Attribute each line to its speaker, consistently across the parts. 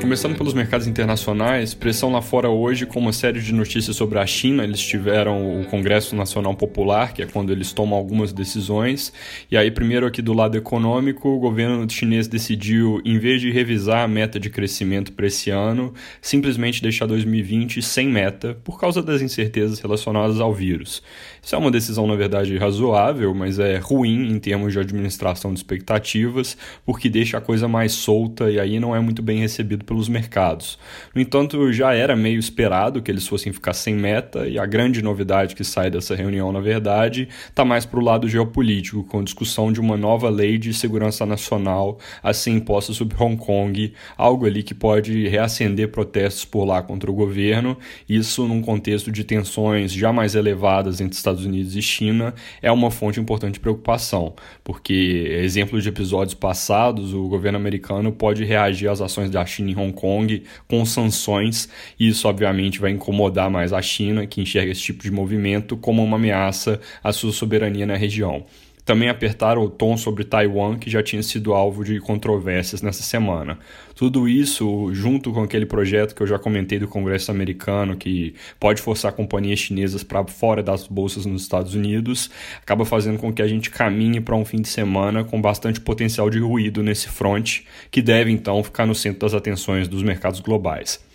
Speaker 1: Começando pelos mercados internacionais, pressão lá fora hoje com uma série de notícias sobre a China. Eles tiveram o Congresso Nacional Popular, que é quando eles tomam algumas decisões. E aí, primeiro aqui do lado econômico, o governo chinês decidiu, em vez de revisar a meta de crescimento para esse ano, simplesmente deixar 2020 sem meta, por causa das incertezas relacionadas ao vírus. Isso é uma decisão, na verdade, razoável, mas é ruim em termos de administração de expectativas, porque deixa a coisa mais solta e aí não é muito bem recebido pelos mercados. No entanto, já era meio esperado que eles fossem ficar sem meta, e a grande novidade que sai dessa reunião, na verdade, está mais para o lado geopolítico, com discussão de uma nova lei de segurança nacional a ser imposta sobre Hong Kong, algo ali que pode reacender protestos por lá contra o governo, isso num contexto de tensões já mais elevadas entre Estados Unidos e China, é uma fonte importante de preocupação, porque exemplos de episódios passados, o governo americano pode reagir às ações da China em Hong Kong com sanções, e isso obviamente vai incomodar mais a China, que enxerga esse tipo de movimento como uma ameaça à sua soberania na região. Também apertaram o tom sobre Taiwan, que já tinha sido alvo de controvérsias nessa semana. Tudo isso, junto com aquele projeto que eu já comentei do Congresso americano, que pode forçar companhias chinesas para fora das bolsas nos Estados Unidos, acaba fazendo com que a gente caminhe para um fim de semana com bastante potencial de ruído nesse front, que deve então ficar no centro das atenções dos mercados globais.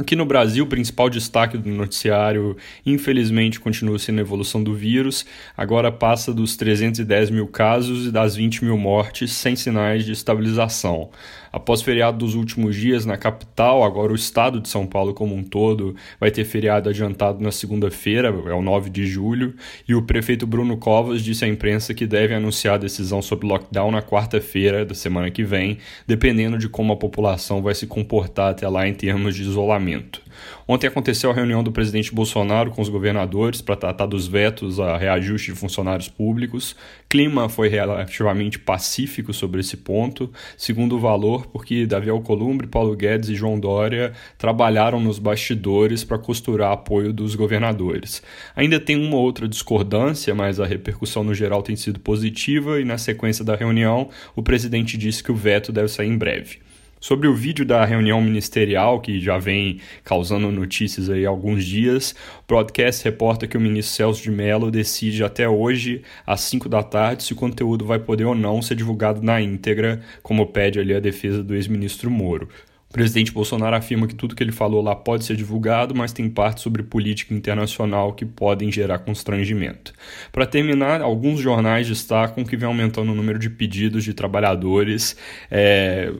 Speaker 1: Aqui no Brasil, o principal destaque do noticiário, infelizmente, continua sendo a evolução do vírus. Agora passa dos 310 mil casos e das 20 mil mortes, sem sinais de estabilização. Após feriado dos últimos dias na capital, agora o estado de São Paulo como um todo vai ter feriado adiantado na segunda-feira, é o 9 de julho, e o prefeito Bruno Covas disse à imprensa que deve anunciar a decisão sobre lockdown na quarta-feira da semana que vem, dependendo de como a população vai se comportar até lá em termos de isolamento. Ontem aconteceu a reunião do presidente Bolsonaro com os governadores para tratar dos vetos a reajuste de funcionários públicos. Clima foi relativamente pacífico sobre esse ponto, segundo o valor, porque Davi Alcolumbre, Paulo Guedes e João Dória trabalharam nos bastidores para costurar apoio dos governadores. Ainda tem uma outra discordância, mas a repercussão no geral tem sido positiva e na sequência da reunião o presidente disse que o veto deve sair em breve. Sobre o vídeo da reunião ministerial, que já vem causando notícias aí há alguns dias, o broadcast reporta que o ministro Celso de Mello decide até hoje, às 5 da tarde, se o conteúdo vai poder ou não ser divulgado na íntegra, como pede ali a defesa do ex-ministro Moro. O presidente Bolsonaro afirma que tudo que ele falou lá pode ser divulgado, mas tem partes sobre política internacional que podem gerar constrangimento. Para terminar, alguns jornais destacam que vem aumentando o número de pedidos de trabalhadores é,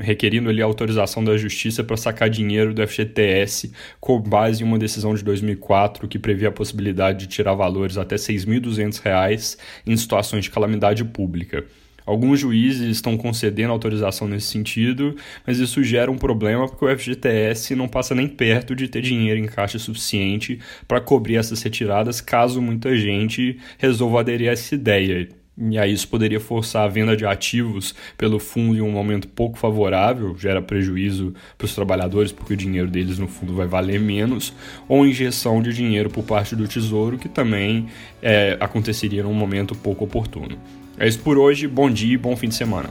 Speaker 1: requerindo ali autorização da justiça para sacar dinheiro do FGTS com base em uma decisão de 2004 que previa a possibilidade de tirar valores até R$ 6.200 em situações de calamidade pública. Alguns juízes estão concedendo autorização nesse sentido, mas isso gera um problema porque o FGTS não passa nem perto de ter dinheiro em caixa suficiente para cobrir essas retiradas caso muita gente resolva aderir a essa ideia. E aí isso poderia forçar a venda de ativos pelo fundo em um momento pouco favorável, gera prejuízo para os trabalhadores porque o dinheiro deles no fundo vai valer menos, ou injeção de dinheiro por parte do Tesouro, que também é, aconteceria num momento pouco oportuno. É isso por hoje, bom dia e bom fim de semana.